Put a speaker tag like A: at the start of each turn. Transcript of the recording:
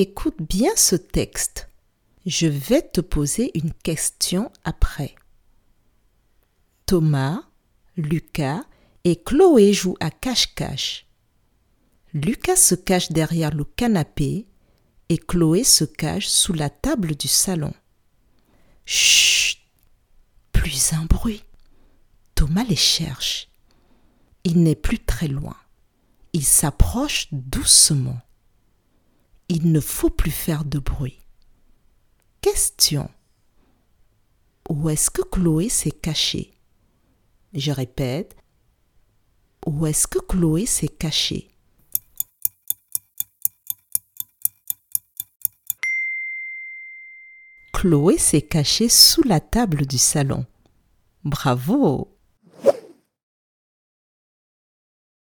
A: Écoute bien ce texte. Je vais te poser une question après. Thomas, Lucas et Chloé jouent à cache-cache. Lucas se cache derrière le canapé et Chloé se cache sous la table du salon. Chut Plus un bruit. Thomas les cherche. Il n'est plus très loin. Il s'approche doucement. Il ne faut plus faire de bruit. Question. Où est-ce que Chloé s'est cachée? Je répète. Où est-ce que Chloé s'est cachée? Chloé s'est cachée sous la table du salon. Bravo